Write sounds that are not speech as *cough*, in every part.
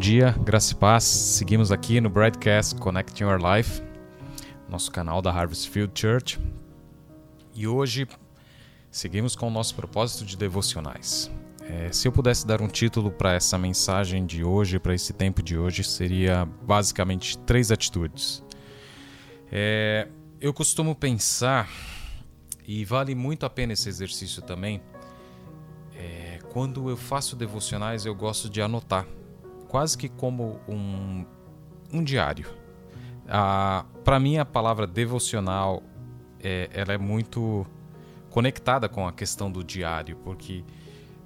dia, graça e paz. Seguimos aqui no Broadcast Connecting Your Life, nosso canal da Harvest Field Church. E hoje seguimos com o nosso propósito de devocionais. É, se eu pudesse dar um título para essa mensagem de hoje, para esse tempo de hoje, seria basicamente três atitudes. É, eu costumo pensar, e vale muito a pena esse exercício também, é, quando eu faço devocionais eu gosto de anotar, quase que como um, um diário. Ah, para mim a palavra devocional é, ela é muito conectada com a questão do diário, porque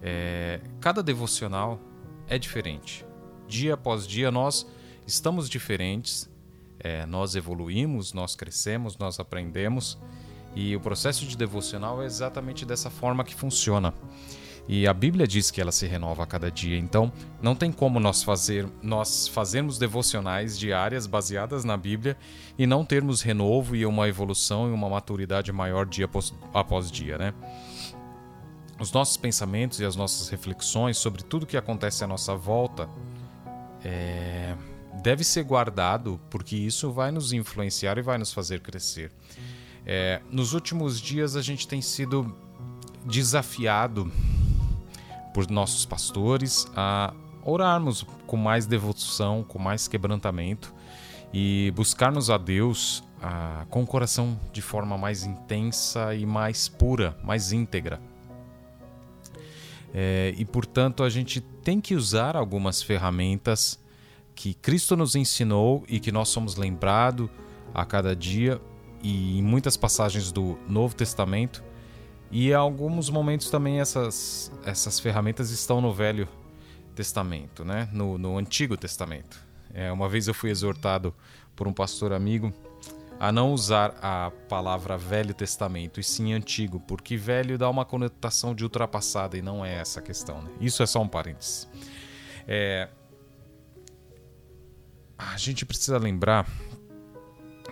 é, cada devocional é diferente. Dia após dia nós estamos diferentes, é, nós evoluímos, nós crescemos, nós aprendemos e o processo de devocional é exatamente dessa forma que funciona. E a Bíblia diz que ela se renova a cada dia. Então, não tem como nós fazer nós fazermos devocionais diárias baseadas na Bíblia e não termos renovo e uma evolução e uma maturidade maior dia após, após dia, né? Os nossos pensamentos e as nossas reflexões sobre tudo que acontece à nossa volta é, deve ser guardado porque isso vai nos influenciar e vai nos fazer crescer. É, nos últimos dias a gente tem sido desafiado por nossos pastores a orarmos com mais devoção, com mais quebrantamento e buscarmos a Deus ah, com o coração de forma mais intensa e mais pura, mais íntegra. É, e portanto a gente tem que usar algumas ferramentas que Cristo nos ensinou e que nós somos lembrados a cada dia e em muitas passagens do Novo Testamento e em alguns momentos também essas, essas ferramentas estão no Velho Testamento, né? no, no Antigo Testamento. É, uma vez eu fui exortado por um pastor amigo a não usar a palavra Velho Testamento, e sim Antigo, porque velho dá uma conotação de ultrapassada e não é essa a questão. Né? Isso é só um parênteses. É... A gente precisa lembrar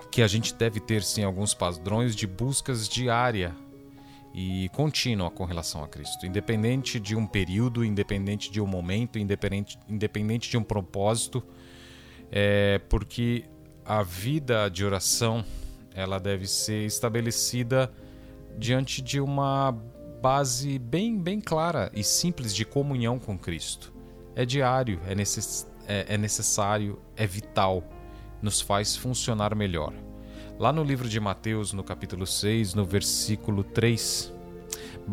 que a gente deve ter sim alguns padrões de buscas diária e contínua com relação a Cristo, independente de um período, independente de um momento, independente, independente de um propósito, é porque a vida de oração ela deve ser estabelecida diante de uma base bem, bem clara e simples de comunhão com Cristo. É diário, é, necess, é, é necessário, é vital, nos faz funcionar melhor. Lá no livro de Mateus, no capítulo 6, no versículo 3.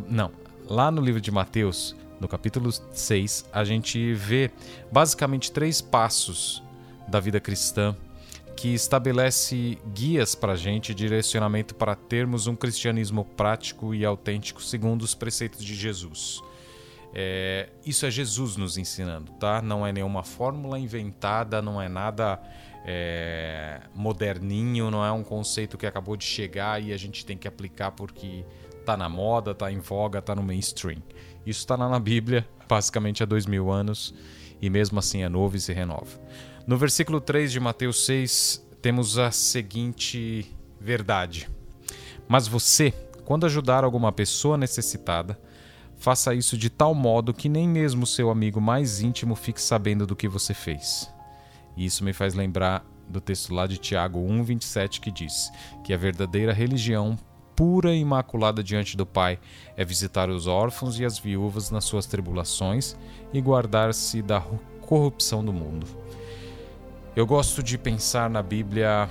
Não, lá no livro de Mateus, no capítulo 6, a gente vê basicamente três passos da vida cristã que estabelece guias para a gente, direcionamento para termos um cristianismo prático e autêntico segundo os preceitos de Jesus. É, isso é Jesus nos ensinando, tá? Não é nenhuma fórmula inventada, não é nada é, moderninho, não é um conceito que acabou de chegar e a gente tem que aplicar porque tá na moda, tá em voga, tá no mainstream. Isso está lá na Bíblia, basicamente há dois mil anos, e mesmo assim é novo e se renova. No versículo 3 de Mateus 6, temos a seguinte verdade: Mas você, quando ajudar alguma pessoa necessitada, faça isso de tal modo que nem mesmo seu amigo mais íntimo fique sabendo do que você fez. E isso me faz lembrar do texto lá de Tiago 1:27 que diz que a verdadeira religião pura e imaculada diante do Pai é visitar os órfãos e as viúvas nas suas tribulações e guardar-se da corrupção do mundo. Eu gosto de pensar na Bíblia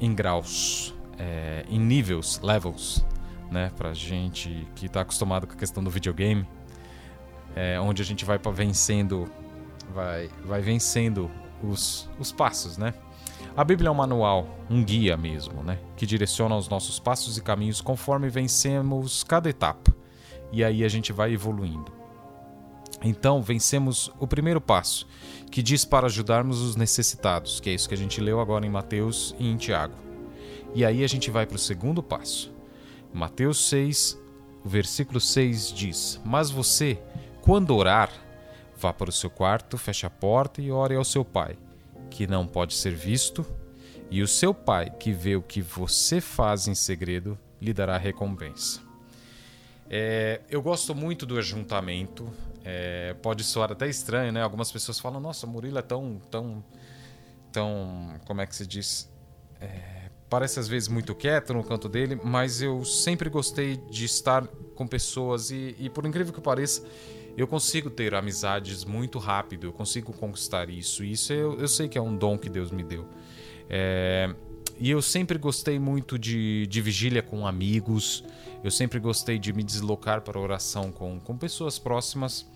em graus, é, em níveis, levels, né? Pra gente que está acostumado com a questão do videogame, é, onde a gente vai vencendo, vai, vai vencendo os, os passos, né? A Bíblia é um manual, um guia mesmo, né? Que direciona os nossos passos e caminhos conforme vencemos cada etapa. E aí a gente vai evoluindo. Então, vencemos o primeiro passo, que diz para ajudarmos os necessitados, que é isso que a gente leu agora em Mateus e em Tiago. E aí a gente vai para o segundo passo. Mateus 6, o versículo 6 diz: Mas você, quando orar, Vá para o seu quarto, feche a porta e ore ao seu pai, que não pode ser visto, e o seu pai, que vê o que você faz em segredo, lhe dará recompensa. É, eu gosto muito do ajuntamento, É, pode soar até estranho, né? Algumas pessoas falam, nossa, Murilo é tão, tão, tão, como é que se diz? É, parece às vezes muito quieto no canto dele, mas eu sempre gostei de estar com pessoas e, e por incrível que pareça, eu consigo ter amizades muito rápido, eu consigo conquistar isso. Isso eu, eu sei que é um dom que Deus me deu. É, e eu sempre gostei muito de, de vigília com amigos, eu sempre gostei de me deslocar para oração com, com pessoas próximas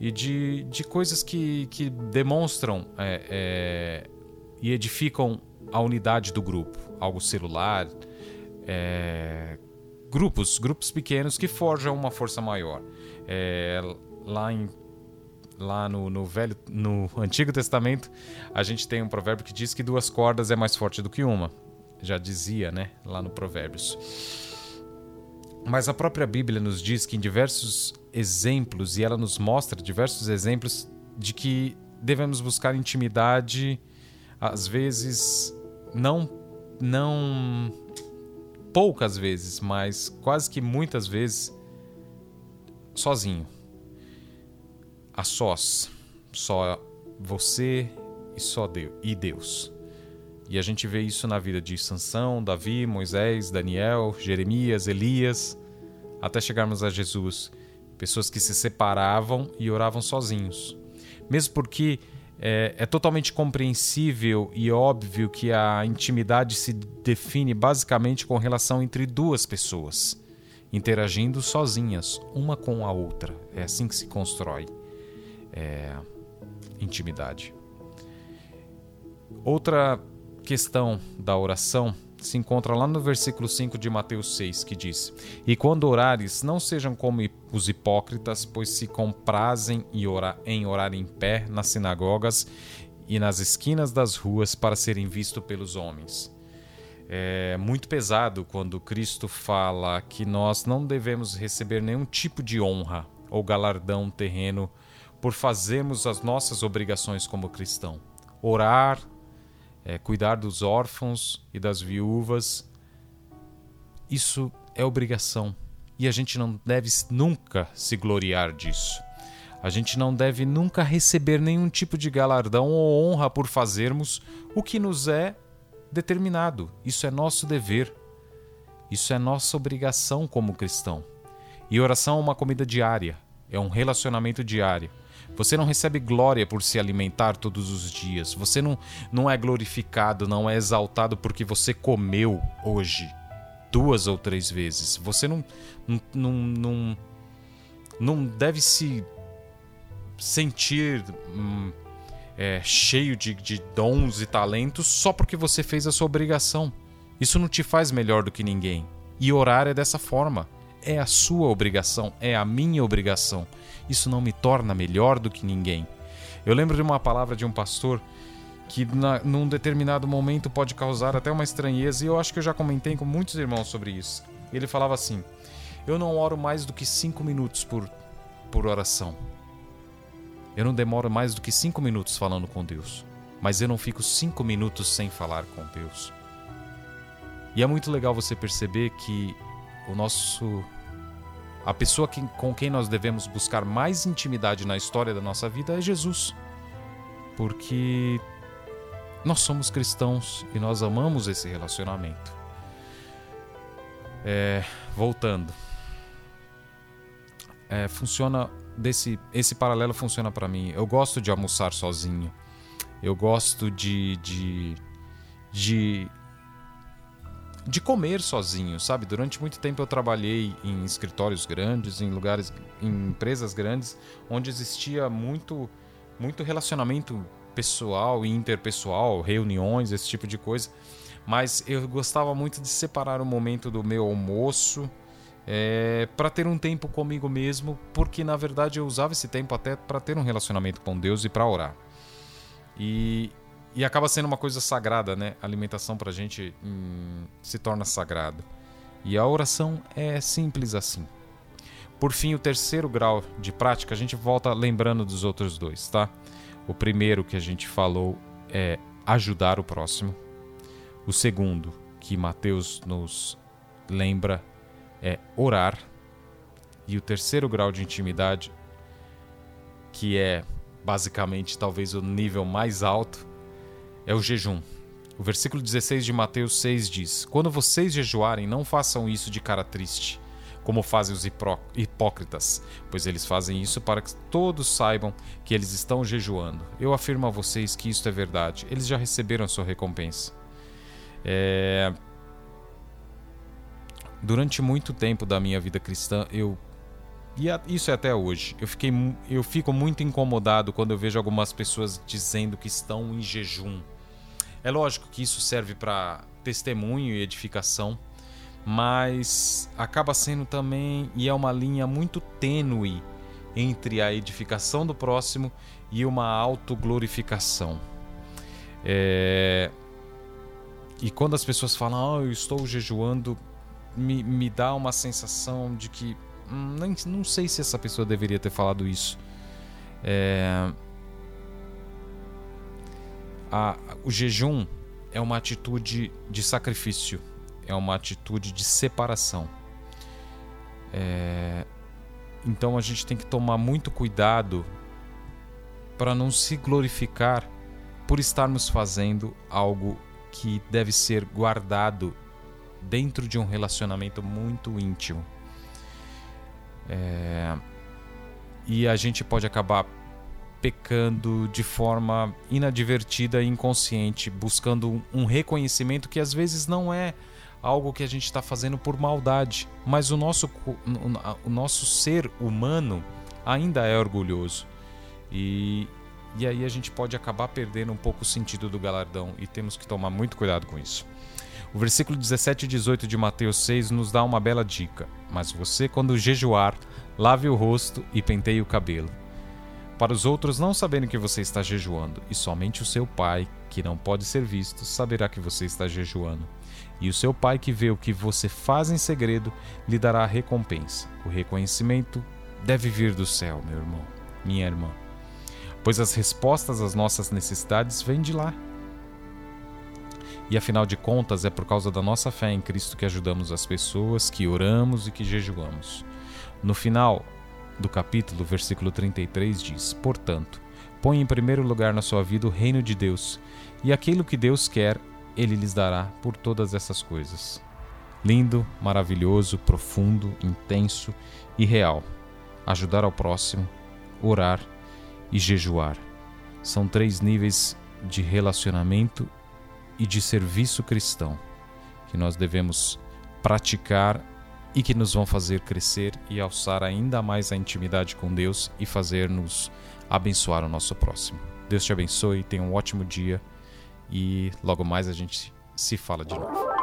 e de, de coisas que, que demonstram é, é, e edificam a unidade do grupo, algo celular, é, grupos, grupos pequenos que forjam uma força maior. É, lá em lá no, no, velho no *laughs* Antigo Testamento a gente tem um provérbio que diz que duas cordas é mais forte do que uma já dizia né lá no Provérbios mas a própria Bíblia nos diz que em diversos exemplos e ela nos mostra diversos exemplos de que devemos buscar intimidade às vezes não não poucas vezes mas quase que muitas vezes sozinho a sós, só você e só Deus e Deus. E a gente vê isso na vida de Sansão, Davi, Moisés, Daniel, Jeremias, Elias, até chegarmos a Jesus. Pessoas que se separavam e oravam sozinhos. Mesmo porque é, é, totalmente compreensível e óbvio que a intimidade se define basicamente com relação entre duas pessoas, interagindo sozinhas, uma com a outra. É assim que se constrói é, intimidade. Outra questão da oração se encontra lá no versículo 5 de Mateus 6, que diz: E quando orares, não sejam como os hipócritas, pois se comprazem em orar, em pé nas sinagogas e nas esquinas das ruas para serem vistos pelos homens. É muito pesado quando Cristo fala que nós não devemos receber nenhum tipo de honra ou galardão terreno por fazermos as nossas obrigações como cristão. Orar, é, cuidar dos órfãos e das viúvas. Isso é obrigação. E a gente não deve nunca se gloriar disso. A gente não deve nunca receber nenhum tipo de galardão ou honra por fazermos o que nos é determinado. Isso é nosso dever. Isso é nossa obrigação como cristão. E oração é uma comida diária, é um relacionamento diário. Você não recebe glória por se alimentar todos os dias. Você não, não é glorificado, não é exaltado porque você comeu hoje duas ou três vezes. Você não, não, não, não, deve se sentir hum, é, cheio de, de dons e talentos só porque você fez a sua obrigação. Isso não te faz melhor do que ninguém. E orar é dessa forma. É a sua obrigação, é a minha obrigação isso não me torna melhor do que ninguém. Eu lembro de uma palavra de um pastor que na, num determinado momento pode causar até uma estranheza, e eu acho que eu já comentei com muitos irmãos sobre isso. Ele falava assim: Eu não oro mais do que cinco minutos por, por oração. Eu não demoro mais do que cinco minutos falando com Deus, mas eu não fico cinco minutos sem falar com Deus. E é muito legal você perceber que o nosso a pessoa que, com quem nós devemos buscar mais intimidade na história da nossa vida é Jesus. Porque nós somos cristãos e nós amamos esse relacionamento. É, voltando. É, funciona desse esse paralelo funciona para mim. Eu gosto de almoçar sozinho. Eu gosto de, de, de de comer sozinho, sabe? Durante muito tempo eu trabalhei em escritórios grandes, em lugares, em empresas grandes, onde existia muito, muito relacionamento pessoal e interpessoal, reuniões, esse tipo de coisa. Mas eu gostava muito de separar o momento do meu almoço é, para ter um tempo comigo mesmo, porque na verdade eu usava esse tempo até para ter um relacionamento com Deus e para orar. E, e acaba sendo uma coisa sagrada, né? A alimentação pra gente hum, se torna sagrada. E a oração é simples assim. Por fim, o terceiro grau de prática, a gente volta lembrando dos outros dois, tá? O primeiro que a gente falou é ajudar o próximo. O segundo, que Mateus nos lembra, é orar. E o terceiro grau de intimidade que é basicamente talvez o nível mais alto, é o jejum. O versículo 16 de Mateus 6 diz: Quando vocês jejuarem, não façam isso de cara triste, como fazem os hipócritas, pois eles fazem isso para que todos saibam que eles estão jejuando. Eu afirmo a vocês que isso é verdade, eles já receberam a sua recompensa. É... Durante muito tempo da minha vida cristã, eu e isso é até hoje. Eu, fiquei, eu fico muito incomodado quando eu vejo algumas pessoas dizendo que estão em jejum. É lógico que isso serve para testemunho e edificação, mas acaba sendo também, e é uma linha muito tênue entre a edificação do próximo e uma autoglorificação. É... E quando as pessoas falam, ah, eu estou jejuando, me, me dá uma sensação de que Hum, nem, não sei se essa pessoa deveria ter falado isso. É... A, o jejum é uma atitude de sacrifício, é uma atitude de separação. É... Então a gente tem que tomar muito cuidado para não se glorificar por estarmos fazendo algo que deve ser guardado dentro de um relacionamento muito íntimo. É... E a gente pode acabar pecando de forma inadvertida e inconsciente, buscando um reconhecimento que às vezes não é algo que a gente está fazendo por maldade, mas o nosso, o nosso ser humano ainda é orgulhoso. E, e aí a gente pode acabar perdendo um pouco o sentido do galardão e temos que tomar muito cuidado com isso. O versículo 17 e 18 de Mateus 6 nos dá uma bela dica. Mas você, quando jejuar, lave o rosto e penteie o cabelo. Para os outros não saberem que você está jejuando, e somente o seu pai, que não pode ser visto, saberá que você está jejuando. E o seu pai, que vê o que você faz em segredo, lhe dará a recompensa. O reconhecimento deve vir do céu, meu irmão, minha irmã. Pois as respostas às nossas necessidades vêm de lá. E afinal de contas, é por causa da nossa fé em Cristo que ajudamos as pessoas, que oramos e que jejuamos. No final do capítulo, versículo 33 diz: Portanto, põe em primeiro lugar na sua vida o reino de Deus, e aquilo que Deus quer, ele lhes dará por todas essas coisas. Lindo, maravilhoso, profundo, intenso e real. Ajudar ao próximo, orar e jejuar. São três níveis de relacionamento e de serviço cristão que nós devemos praticar e que nos vão fazer crescer e alçar ainda mais a intimidade com Deus e fazer-nos abençoar o nosso próximo. Deus te abençoe, tenha um ótimo dia e logo mais a gente se fala de novo.